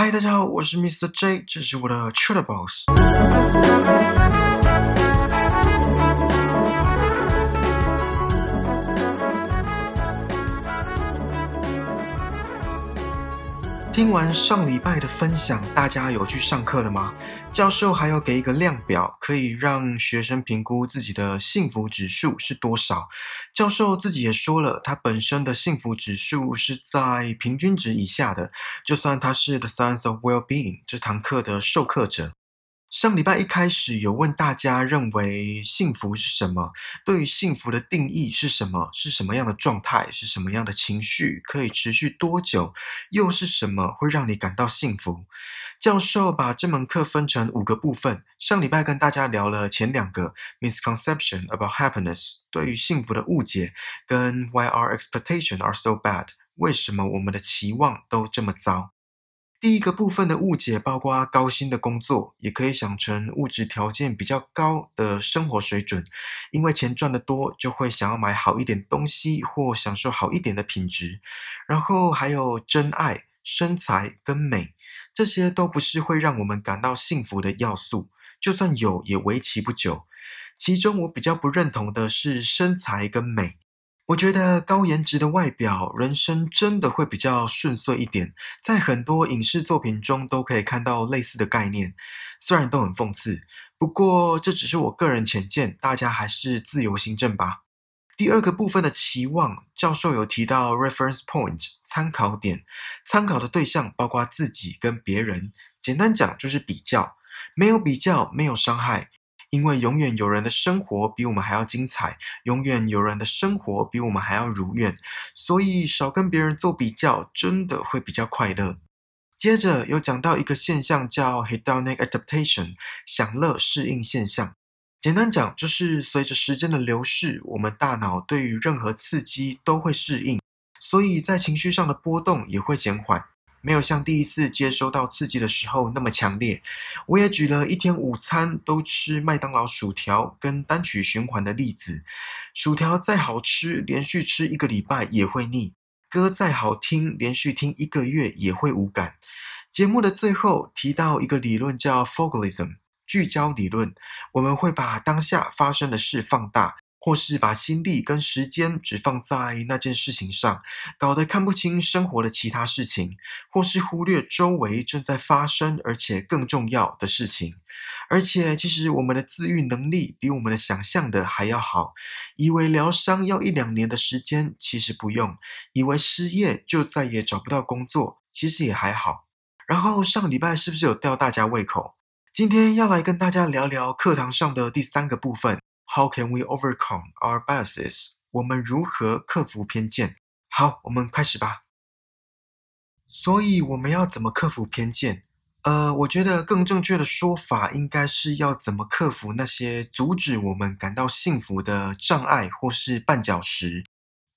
嗨，大家好，我是 Mr. J，这是我的 Chat Box。听完上礼拜的分享，大家有去上课了吗？教授还要给一个量表，可以让学生评估自己的幸福指数是多少。教授自己也说了，他本身的幸福指数是在平均值以下的，就算他是 The Science of Well-being 这堂课的授课者。上礼拜一开始有问大家认为幸福是什么？对于幸福的定义是什么？是什么样的状态？是什么样的情绪？可以持续多久？又是什么会让你感到幸福？教授把这门课分成五个部分。上礼拜跟大家聊了前两个 misconception about happiness 对于幸福的误解，跟 why our expectations are so bad 为什么我们的期望都这么糟。第一个部分的误解包括高薪的工作，也可以想成物质条件比较高的生活水准，因为钱赚得多，就会想要买好一点东西或享受好一点的品质。然后还有真爱、身材跟美，这些都不是会让我们感到幸福的要素，就算有，也维持不久。其中我比较不认同的是身材跟美。我觉得高颜值的外表，人生真的会比较顺遂一点。在很多影视作品中都可以看到类似的概念，虽然都很讽刺，不过这只是我个人浅见，大家还是自由行政吧。第二个部分的期望，教授有提到 reference point 参考点，参考的对象包括自己跟别人，简单讲就是比较，没有比较没有伤害。因为永远有人的生活比我们还要精彩，永远有人的生活比我们还要如愿，所以少跟别人做比较，真的会比较快乐。接着有讲到一个现象叫 hedonic adaptation，享乐适应现象。简单讲，就是随着时间的流逝，我们大脑对于任何刺激都会适应，所以在情绪上的波动也会减缓。没有像第一次接收到刺激的时候那么强烈。我也举了一天午餐都吃麦当劳薯条跟单曲循环的例子。薯条再好吃，连续吃一个礼拜也会腻；歌再好听，连续听一个月也会无感。节目的最后提到一个理论叫 Focalism 聚焦理论，我们会把当下发生的事放大。或是把心力跟时间只放在那件事情上，搞得看不清生活的其他事情，或是忽略周围正在发生而且更重要的事情。而且，其实我们的自愈能力比我们的想象的还要好。以为疗伤要一两年的时间，其实不用；以为失业就再也找不到工作，其实也还好。然后上礼拜是不是有吊大家胃口？今天要来跟大家聊聊课堂上的第三个部分。How can we overcome our biases？我们如何克服偏见？好，我们开始吧。所以我们要怎么克服偏见？呃，我觉得更正确的说法应该是要怎么克服那些阻止我们感到幸福的障碍或是绊脚石。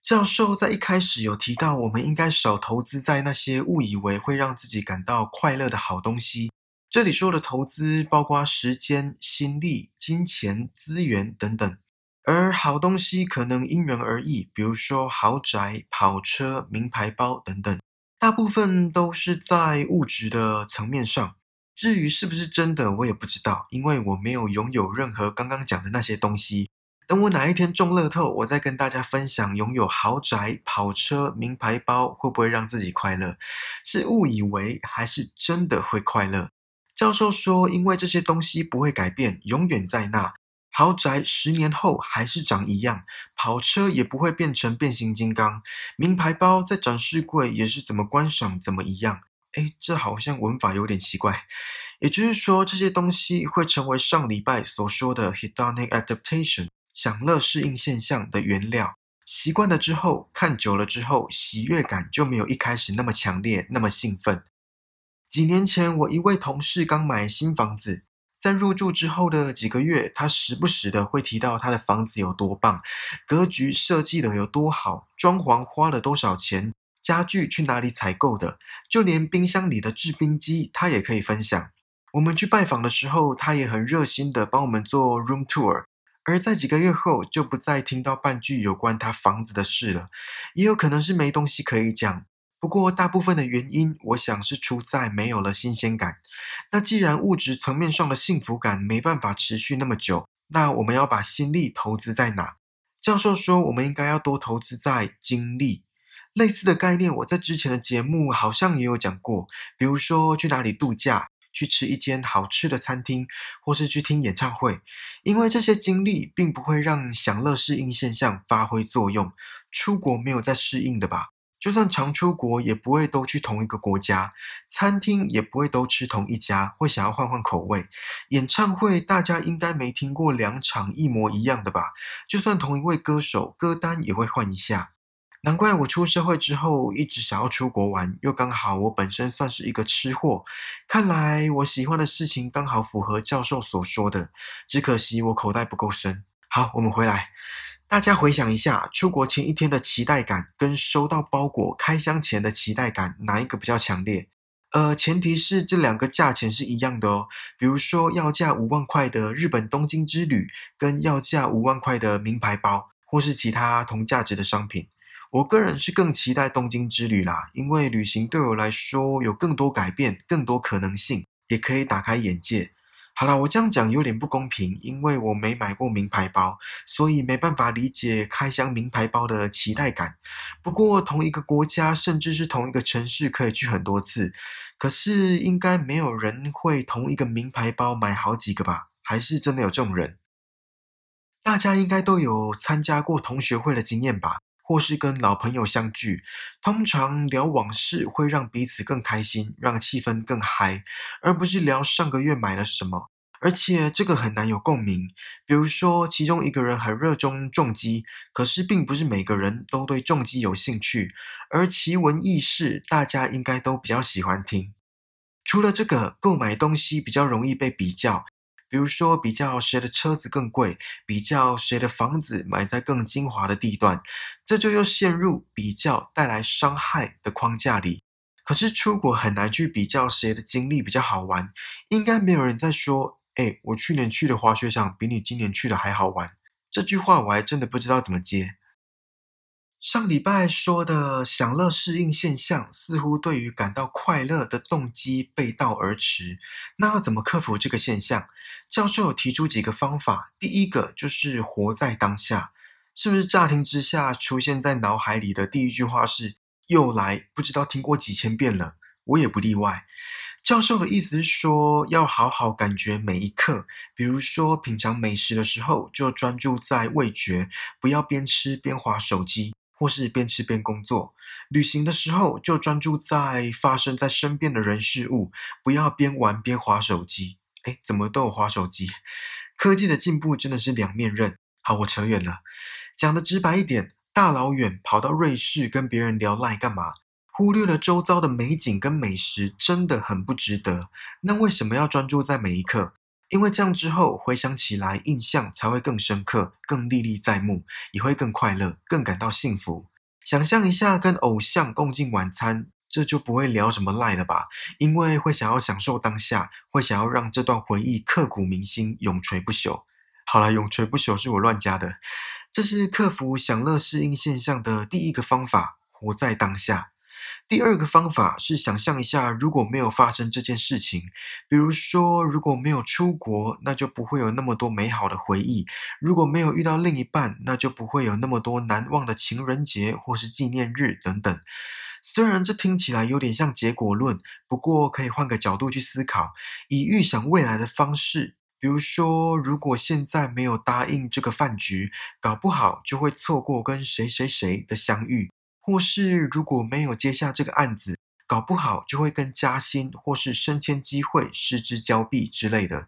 教授在一开始有提到，我们应该少投资在那些误以为会让自己感到快乐的好东西。这里说的投资包括时间、心力、金钱、资源等等，而好东西可能因人而异，比如说豪宅、跑车、名牌包等等，大部分都是在物质的层面上。至于是不是真的，我也不知道，因为我没有拥有任何刚刚讲的那些东西。等我哪一天中乐透，我再跟大家分享拥有豪宅、跑车、名牌包会不会让自己快乐，是误以为还是真的会快乐？教授说：“因为这些东西不会改变，永远在那。豪宅十年后还是长一样，跑车也不会变成变形金刚，名牌包在展示柜也是怎么观赏怎么一样。哎，这好像文法有点奇怪。也就是说，这些东西会成为上礼拜所说的 hedonic adaptation 享乐适应现象的原料。习惯了之后，看久了之后，喜悦感就没有一开始那么强烈，那么兴奋。”几年前，我一位同事刚买新房子，在入住之后的几个月，他时不时的会提到他的房子有多棒，格局设计的有多好，装潢花了多少钱，家具去哪里采购的，就连冰箱里的制冰机，他也可以分享。我们去拜访的时候，他也很热心的帮我们做 room tour。而在几个月后，就不再听到半句有关他房子的事了，也有可能是没东西可以讲。不过大部分的原因，我想是出在没有了新鲜感。那既然物质层面上的幸福感没办法持续那么久，那我们要把心力投资在哪？教授说，我们应该要多投资在精力。类似的概念，我在之前的节目好像也有讲过，比如说去哪里度假。去吃一间好吃的餐厅，或是去听演唱会，因为这些经历并不会让享乐适应现象发挥作用。出国没有在适应的吧？就算常出国，也不会都去同一个国家，餐厅也不会都吃同一家，会想要换换口味。演唱会大家应该没听过两场一模一样的吧？就算同一位歌手，歌单也会换一下。难怪我出社会之后一直想要出国玩，又刚好我本身算是一个吃货。看来我喜欢的事情刚好符合教授所说的，只可惜我口袋不够深。好，我们回来，大家回想一下，出国前一天的期待感跟收到包裹开箱前的期待感，哪一个比较强烈？呃，前提是这两个价钱是一样的哦。比如说要价五万块的日本东京之旅，跟要价五万块的名牌包，或是其他同价值的商品。我个人是更期待东京之旅啦，因为旅行对我来说有更多改变、更多可能性，也可以打开眼界。好啦，我这样讲有点不公平，因为我没买过名牌包，所以没办法理解开箱名牌包的期待感。不过同一个国家，甚至是同一个城市，可以去很多次，可是应该没有人会同一个名牌包买好几个吧？还是真的有这种人？大家应该都有参加过同学会的经验吧？或是跟老朋友相聚，通常聊往事会让彼此更开心，让气氛更嗨，而不是聊上个月买了什么。而且这个很难有共鸣。比如说，其中一个人很热衷重机，可是并不是每个人都对重机有兴趣。而奇闻异事，大家应该都比较喜欢听。除了这个，购买东西比较容易被比较。比如说，比较谁的车子更贵，比较谁的房子买在更精华的地段，这就又陷入比较带来伤害的框架里。可是出国很难去比较谁的经历比较好玩，应该没有人在说：“哎，我去年去的滑雪场比你今年去的还好玩。”这句话我还真的不知道怎么接。上礼拜说的享乐适应现象，似乎对于感到快乐的动机背道而驰。那要怎么克服这个现象？教授有提出几个方法。第一个就是活在当下，是不是乍听之下出现在脑海里的第一句话是“又来”？不知道听过几千遍了，我也不例外。教授的意思是说，要好好感觉每一刻。比如说，品尝美食的时候，就专注在味觉，不要边吃边划手机。或是边吃边工作，旅行的时候就专注在发生在身边的人事物，不要边玩边划手机。哎，怎么都有划手机？科技的进步真的是两面刃。好，我扯远了，讲的直白一点，大老远跑到瑞士跟别人聊赖干嘛？忽略了周遭的美景跟美食，真的很不值得。那为什么要专注在每一刻？因为这样之后回想起来，印象才会更深刻、更历历在目，也会更快乐、更感到幸福。想象一下跟偶像共进晚餐，这就不会聊什么赖了吧？因为会想要享受当下，会想要让这段回忆刻骨铭心、永垂不朽。好了，永垂不朽是我乱加的。这是克服享乐适应现象的第一个方法：活在当下。第二个方法是想象一下，如果没有发生这件事情，比如说如果没有出国，那就不会有那么多美好的回忆；如果没有遇到另一半，那就不会有那么多难忘的情人节或是纪念日等等。虽然这听起来有点像结果论，不过可以换个角度去思考，以预想未来的方式，比如说如果现在没有答应这个饭局，搞不好就会错过跟谁谁谁的相遇。或是如果没有接下这个案子，搞不好就会跟加薪或是升迁机会失之交臂之类的。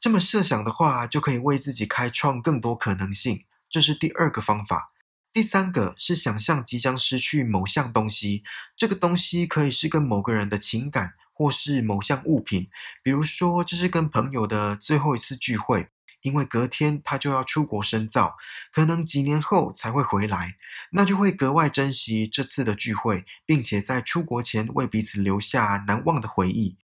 这么设想的话，就可以为自己开创更多可能性。这是第二个方法。第三个是想象即将失去某项东西，这个东西可以是跟某个人的情感，或是某项物品。比如说，这是跟朋友的最后一次聚会。因为隔天他就要出国深造，可能几年后才会回来，那就会格外珍惜这次的聚会，并且在出国前为彼此留下难忘的回忆。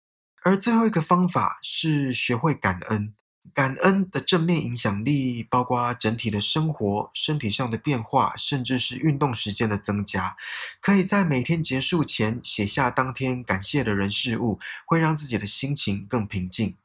而最后一个方法是学会感恩，感恩的正面影响力包括整体的生活、身体上的变化，甚至是运动时间的增加。可以在每天结束前写下当天感谢的人事物，会让自己的心情更平静。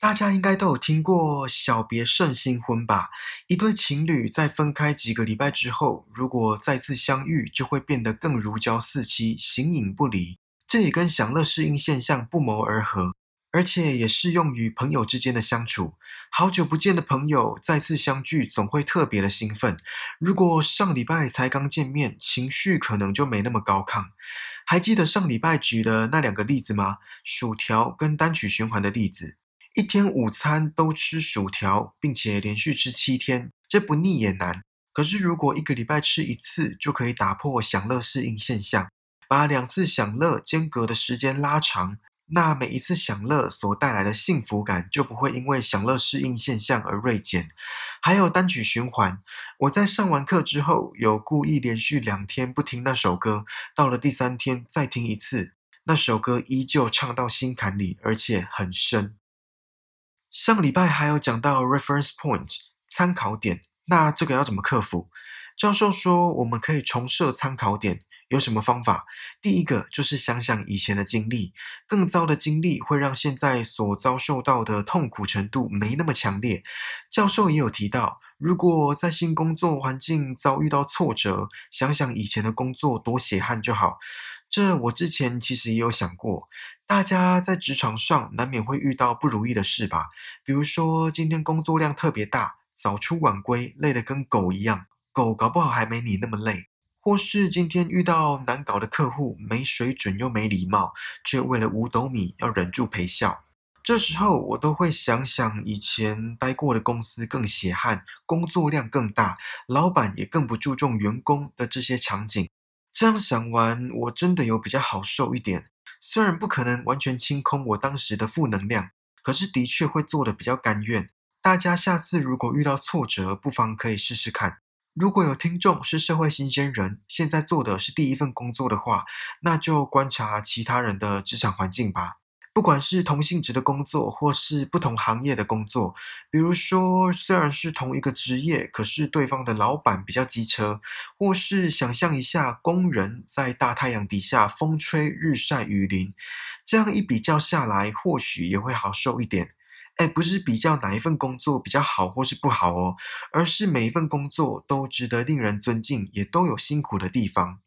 大家应该都有听过“小别胜新婚”吧？一对情侣在分开几个礼拜之后，如果再次相遇，就会变得更如胶似漆、形影不离。这也跟享乐适应现象不谋而合。而且也适用于朋友之间的相处。好久不见的朋友再次相聚，总会特别的兴奋。如果上礼拜才刚见面，情绪可能就没那么高亢。还记得上礼拜举的那两个例子吗？薯条跟单曲循环的例子。一天午餐都吃薯条，并且连续吃七天，这不腻也难。可是如果一个礼拜吃一次，就可以打破享乐适应现象，把两次享乐间隔的时间拉长。那每一次享乐所带来的幸福感就不会因为享乐适应现象而锐减。还有单曲循环，我在上完课之后有故意连续两天不听那首歌，到了第三天再听一次，那首歌依旧唱到心坎里，而且很深。上礼拜还有讲到 reference point 参考点，那这个要怎么克服？教授说我们可以重设参考点。有什么方法？第一个就是想想以前的经历，更糟的经历会让现在所遭受到的痛苦程度没那么强烈。教授也有提到，如果在新工作环境遭遇到挫折，想想以前的工作多血汗就好。这我之前其实也有想过，大家在职场上难免会遇到不如意的事吧？比如说今天工作量特别大，早出晚归，累得跟狗一样，狗搞不好还没你那么累。或是今天遇到难搞的客户，没水准又没礼貌，却为了五斗米要忍住陪笑。这时候我都会想想以前待过的公司更血汗，工作量更大，老板也更不注重员工的这些场景。这样想完，我真的有比较好受一点。虽然不可能完全清空我当时的负能量，可是的确会做的比较甘愿。大家下次如果遇到挫折，不妨可以试试看。如果有听众是社会新鲜人，现在做的是第一份工作的话，那就观察其他人的职场环境吧。不管是同性质的工作，或是不同行业的工作，比如说虽然是同一个职业，可是对方的老板比较机车，或是想象一下工人在大太阳底下风吹日晒雨淋，这样一比较下来，或许也会好受一点。哎，不是比较哪一份工作比较好或是不好哦，而是每一份工作都值得令人尊敬，也都有辛苦的地方。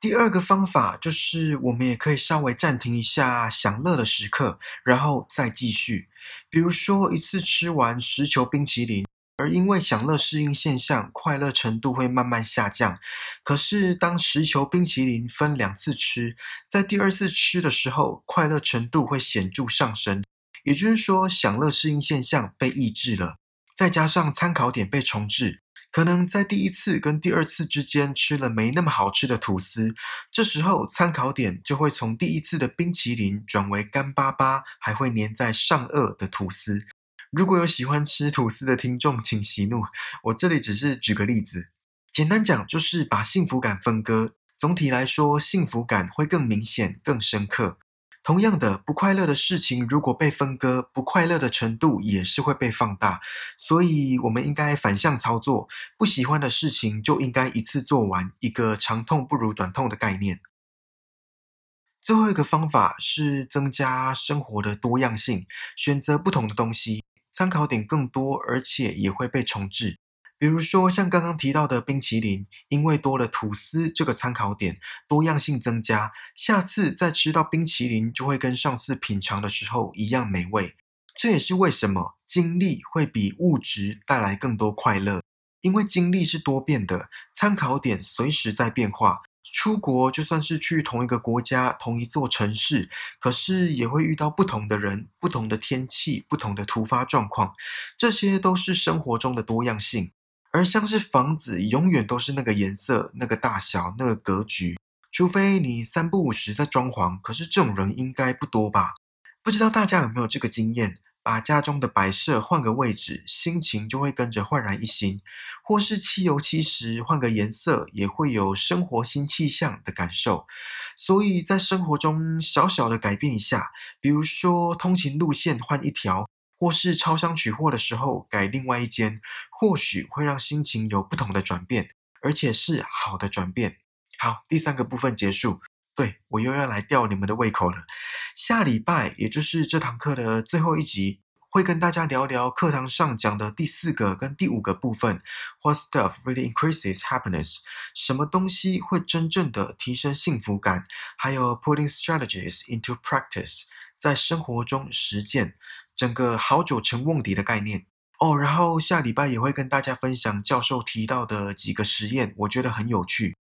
第二个方法就是，我们也可以稍微暂停一下享乐的时刻，然后再继续。比如说，一次吃完十球冰淇淋，而因为享乐适应现象，快乐程度会慢慢下降。可是，当十球冰淇淋分两次吃，在第二次吃的时候，快乐程度会显著上升。也就是说，享乐适应现象被抑制了，再加上参考点被重置，可能在第一次跟第二次之间吃了没那么好吃的吐司，这时候参考点就会从第一次的冰淇淋转为干巴巴还会粘在上颚的吐司。如果有喜欢吃吐司的听众，请息怒，我这里只是举个例子，简单讲就是把幸福感分割，总体来说幸福感会更明显、更深刻。同样的，不快乐的事情如果被分割，不快乐的程度也是会被放大。所以，我们应该反向操作，不喜欢的事情就应该一次做完，一个长痛不如短痛的概念。最后一个方法是增加生活的多样性，选择不同的东西，参考点更多，而且也会被重置。比如说，像刚刚提到的冰淇淋，因为多了吐司这个参考点，多样性增加，下次再吃到冰淇淋就会跟上次品尝的时候一样美味。这也是为什么经历会比物质带来更多快乐，因为经历是多变的，参考点随时在变化。出国就算是去同一个国家、同一座城市，可是也会遇到不同的人、不同的天气、不同的突发状况，这些都是生活中的多样性。而像是房子，永远都是那个颜色、那个大小、那个格局，除非你三不五时在装潢。可是这种人应该不多吧？不知道大家有没有这个经验？把家中的摆设换个位置，心情就会跟着焕然一新；或是漆油漆时换个颜色，也会有生活新气象的感受。所以在生活中小小的改变一下，比如说通勤路线换一条，或是超商取货的时候改另外一间，或许会让心情有不同的转变，而且是好的转变。好，第三个部分结束。对我又要来吊你们的胃口了。下礼拜，也就是这堂课的最后一集，会跟大家聊聊课堂上讲的第四个跟第五个部分。What stuff really increases happiness？什么东西会真正的提升幸福感？还有 putting strategies into practice，在生活中实践整个好久成瓮底的概念哦。然后下礼拜也会跟大家分享教授提到的几个实验，我觉得很有趣。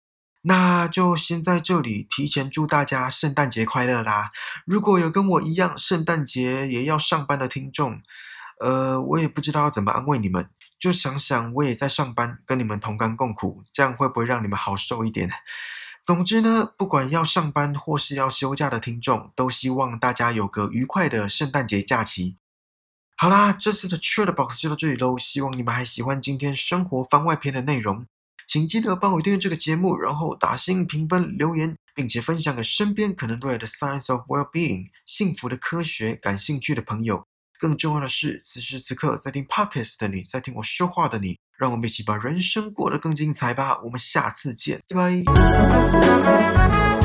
那就先在这里提前祝大家圣诞节快乐啦！如果有跟我一样圣诞节也要上班的听众，呃，我也不知道要怎么安慰你们，就想想我也在上班，跟你们同甘共苦，这样会不会让你们好受一点？总之呢，不管要上班或是要休假的听众，都希望大家有个愉快的圣诞节假期。好啦，这次的 Chill Box 就到这里喽，希望你们还喜欢今天生活番外篇的内容。请记得帮我订阅这个节目，然后打星评分、留言，并且分享给身边可能对 The Science of Well-being 幸福的科学感兴趣的朋友。更重要的是，此时此刻在听 Podcast 的你，在听我说话的你，让我们一起把人生过得更精彩吧！我们下次见，拜拜。